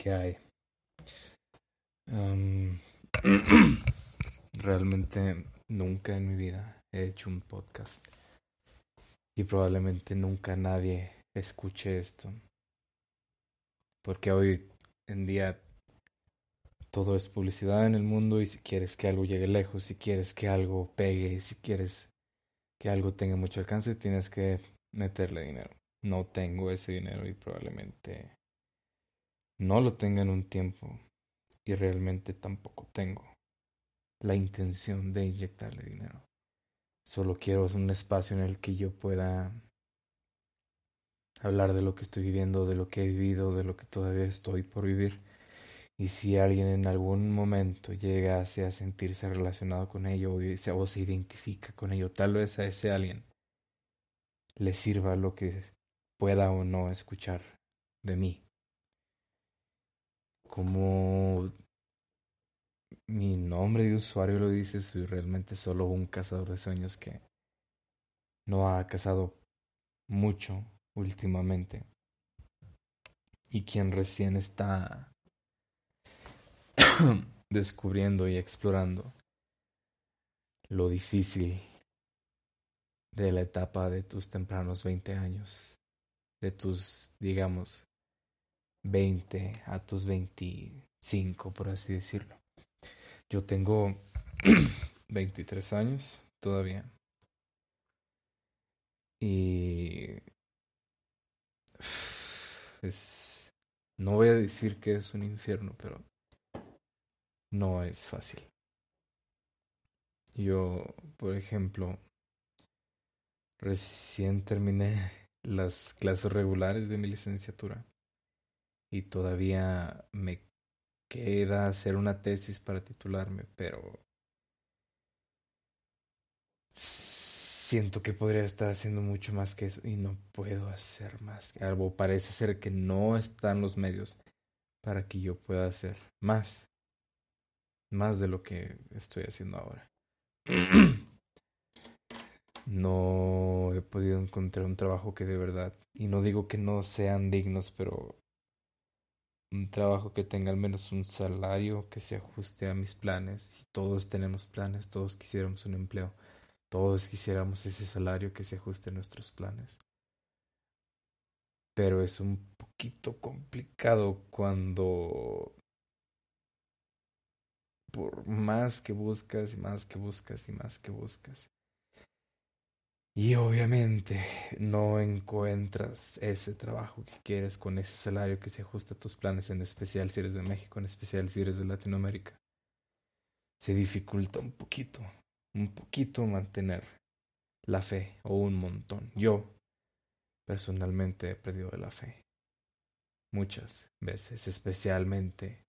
¿Qué hay? realmente nunca en mi vida he hecho un podcast. Y probablemente nunca nadie escuche esto. Porque hoy en día todo es publicidad en el mundo y si quieres que algo llegue lejos, si quieres que algo pegue, si quieres que algo tenga mucho alcance, tienes que meterle dinero. No tengo ese dinero y probablemente no lo tenga en un tiempo y realmente tampoco tengo la intención de inyectarle dinero. Solo quiero un espacio en el que yo pueda hablar de lo que estoy viviendo, de lo que he vivido, de lo que todavía estoy por vivir. Y si alguien en algún momento llegase a sentirse relacionado con ello o se identifica con ello, tal vez a ese alguien le sirva lo que pueda o no escuchar de mí. Como mi nombre de usuario lo dice, soy realmente solo un cazador de sueños que no ha cazado mucho últimamente. Y quien recién está descubriendo y explorando lo difícil de la etapa de tus tempranos 20 años, de tus, digamos, 20 a tus 25, por así decirlo. Yo tengo 23 años todavía. Y es no voy a decir que es un infierno, pero no es fácil. Yo, por ejemplo, recién terminé las clases regulares de mi licenciatura y todavía me queda hacer una tesis para titularme, pero siento que podría estar haciendo mucho más que eso y no puedo hacer más. Algo parece ser que no están los medios para que yo pueda hacer más. Más de lo que estoy haciendo ahora. no he podido encontrar un trabajo que de verdad, y no digo que no sean dignos, pero un trabajo que tenga al menos un salario que se ajuste a mis planes. Todos tenemos planes, todos quisiéramos un empleo, todos quisiéramos ese salario que se ajuste a nuestros planes. Pero es un poquito complicado cuando por más que buscas y más que buscas y más que buscas, y obviamente no encuentras ese trabajo que quieres con ese salario que se ajusta a tus planes, en especial si eres de México, en especial si eres de Latinoamérica. Se dificulta un poquito, un poquito mantener la fe o un montón. Yo personalmente he perdido la fe. Muchas veces, especialmente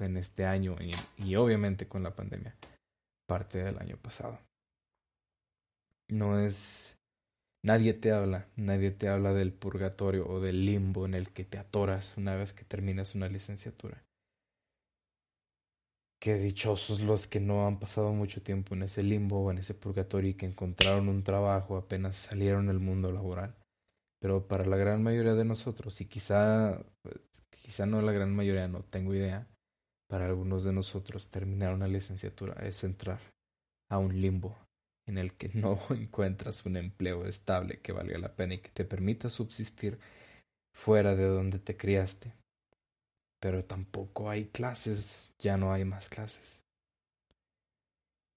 en este año y, y obviamente con la pandemia, parte del año pasado. No es... Nadie te habla, nadie te habla del purgatorio o del limbo en el que te atoras una vez que terminas una licenciatura. Qué dichosos los que no han pasado mucho tiempo en ese limbo o en ese purgatorio y que encontraron un trabajo apenas salieron al mundo laboral. Pero para la gran mayoría de nosotros, y quizá, pues, quizá no la gran mayoría, no tengo idea, para algunos de nosotros terminar una licenciatura es entrar a un limbo, en el que no encuentras un empleo estable que valga la pena y que te permita subsistir fuera de donde te criaste. Pero tampoco hay clases, ya no hay más clases.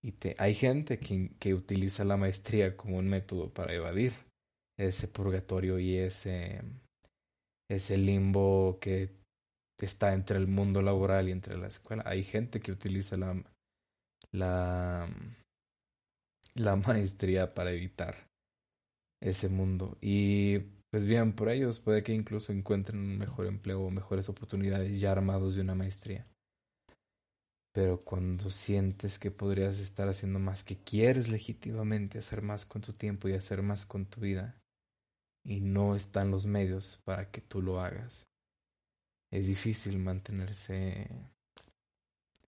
Y te, hay gente que, que utiliza la maestría como un método para evadir ese purgatorio y ese, ese limbo que está entre el mundo laboral y entre la escuela. Hay gente que utiliza la, la la maestría para evitar ese mundo. Y pues bien, por ellos puede que incluso encuentren un mejor empleo o mejores oportunidades ya armados de una maestría. Pero cuando sientes que podrías estar haciendo más, que quieres legítimamente hacer más con tu tiempo y hacer más con tu vida, y no están los medios para que tú lo hagas, es difícil mantenerse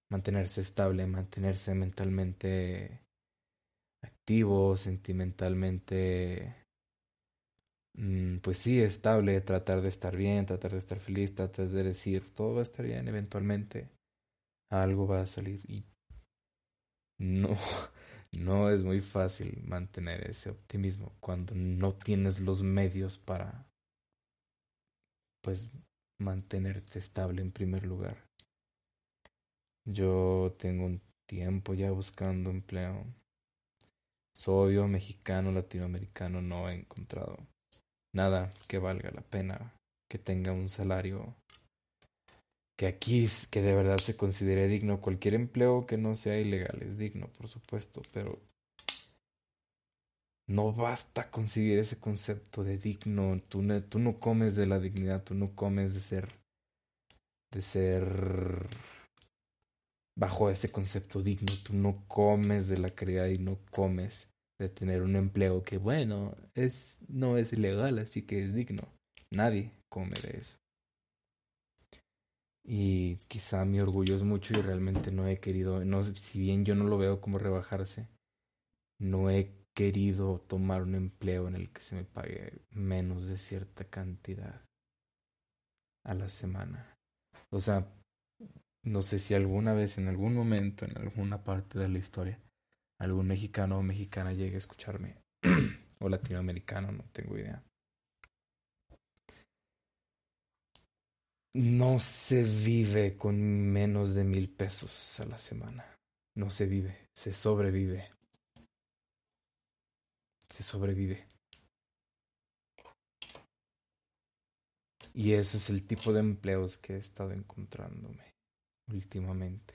mantenerse estable, mantenerse mentalmente activo, sentimentalmente mm, pues sí, estable, tratar de estar bien, tratar de estar feliz, tratar de decir, todo va a estar bien, eventualmente algo va a salir y no, no es muy fácil mantener ese optimismo cuando no tienes los medios para, pues, mantenerte estable en primer lugar. Yo tengo un tiempo ya buscando empleo. Soy obvio, mexicano, latinoamericano, no he encontrado nada que valga la pena, que tenga un salario que aquí que de verdad se considere digno. Cualquier empleo que no sea ilegal es digno, por supuesto, pero no basta conseguir ese concepto de digno. Tú no, tú no comes de la dignidad, tú no comes de ser, de ser bajo ese concepto digno. Tú no comes de la caridad y no comes de tener un empleo que, bueno, es, no es ilegal, así que es digno. Nadie come de eso. Y quizá mi orgullo es mucho y realmente no he querido, no, si bien yo no lo veo como rebajarse, no he querido tomar un empleo en el que se me pague menos de cierta cantidad a la semana. O sea, no sé si alguna vez, en algún momento, en alguna parte de la historia, algún mexicano o mexicana llegue a escucharme, o latinoamericano, no tengo idea. No se vive con menos de mil pesos a la semana. No se vive, se sobrevive. Se sobrevive. Y ese es el tipo de empleos que he estado encontrándome últimamente.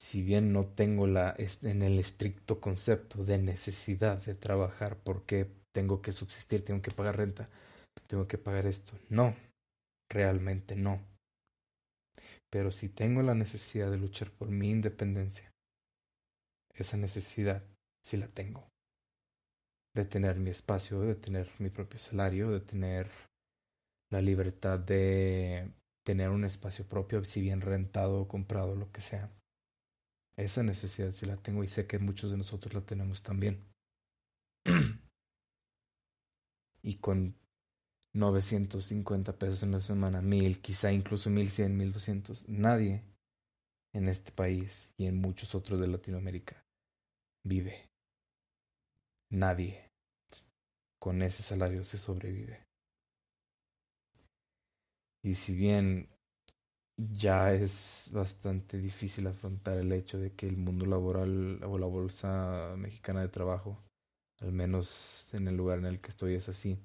Si bien no tengo la en el estricto concepto de necesidad de trabajar porque tengo que subsistir, tengo que pagar renta, tengo que pagar esto. No, Realmente no. Pero si tengo la necesidad de luchar por mi independencia, esa necesidad sí la tengo. De tener mi espacio, de tener mi propio salario, de tener la libertad de tener un espacio propio, si bien rentado o comprado, lo que sea. Esa necesidad sí la tengo y sé que muchos de nosotros la tenemos también. y con 950 pesos en la semana, mil, quizá incluso mil cien, mil doscientos. Nadie en este país y en muchos otros de Latinoamérica vive. Nadie con ese salario se sobrevive. Y si bien ya es bastante difícil afrontar el hecho de que el mundo laboral o la bolsa mexicana de trabajo, al menos en el lugar en el que estoy, es así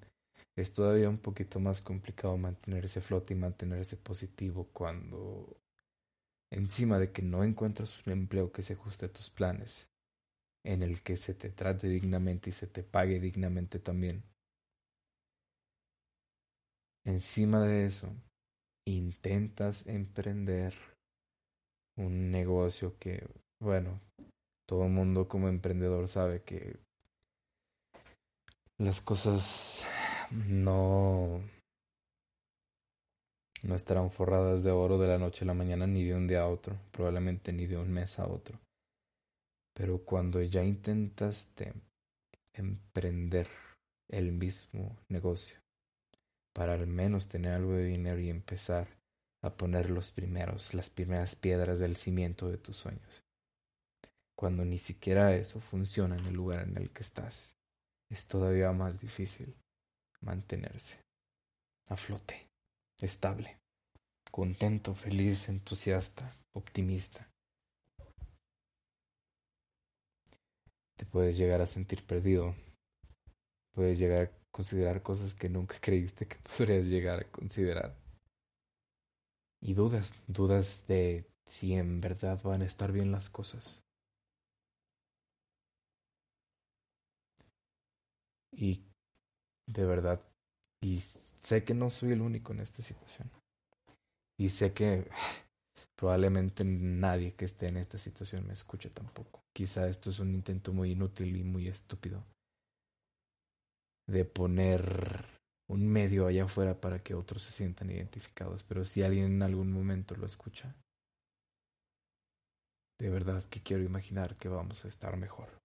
es todavía un poquito más complicado mantener ese flote y mantener ese positivo cuando encima de que no encuentras un empleo que se ajuste a tus planes, en el que se te trate dignamente y se te pague dignamente también. Encima de eso, intentas emprender un negocio que, bueno, todo el mundo como emprendedor sabe que las cosas no no estarán forradas de oro de la noche a la mañana ni de un día a otro, probablemente ni de un mes a otro. Pero cuando ya intentaste emprender el mismo negocio para al menos tener algo de dinero y empezar a poner los primeros, las primeras piedras del cimiento de tus sueños. Cuando ni siquiera eso funciona en el lugar en el que estás, es todavía más difícil mantenerse a flote, estable, contento, feliz, entusiasta, optimista. Te puedes llegar a sentir perdido, puedes llegar considerar cosas que nunca creíste que podrías llegar a considerar. Y dudas, dudas de si en verdad van a estar bien las cosas. Y de verdad. Y sé que no soy el único en esta situación. Y sé que probablemente nadie que esté en esta situación me escuche tampoco. Quizá esto es un intento muy inútil y muy estúpido de poner un medio allá afuera para que otros se sientan identificados. Pero si alguien en algún momento lo escucha, de verdad que quiero imaginar que vamos a estar mejor.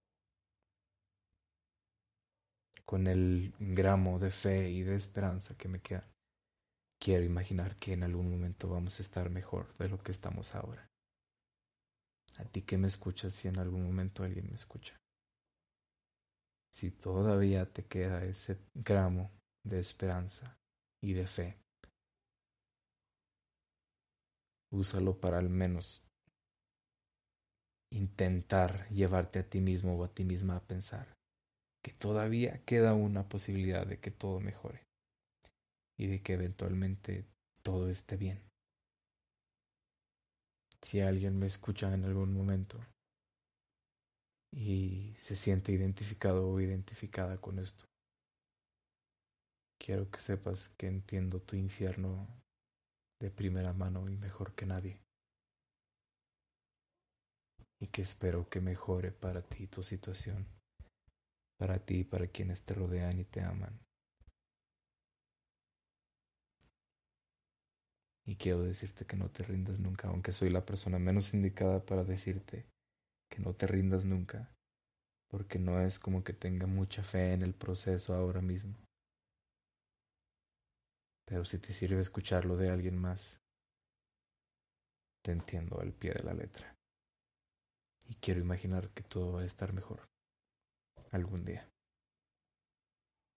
con el gramo de fe y de esperanza que me queda, quiero imaginar que en algún momento vamos a estar mejor de lo que estamos ahora. A ti que me escuchas si en algún momento alguien me escucha. Si todavía te queda ese gramo de esperanza y de fe, úsalo para al menos intentar llevarte a ti mismo o a ti misma a pensar que todavía queda una posibilidad de que todo mejore y de que eventualmente todo esté bien. Si alguien me escucha en algún momento y se siente identificado o identificada con esto, quiero que sepas que entiendo tu infierno de primera mano y mejor que nadie y que espero que mejore para ti tu situación, para ti y para quienes te rodean y te aman. Y quiero decirte que no te rindas nunca, aunque soy la persona menos indicada para decirte no te rindas nunca, porque no es como que tenga mucha fe en el proceso ahora mismo. Pero si te sirve escucharlo de alguien más, te entiendo al pie de la letra y quiero imaginar que todo va a estar mejor algún día.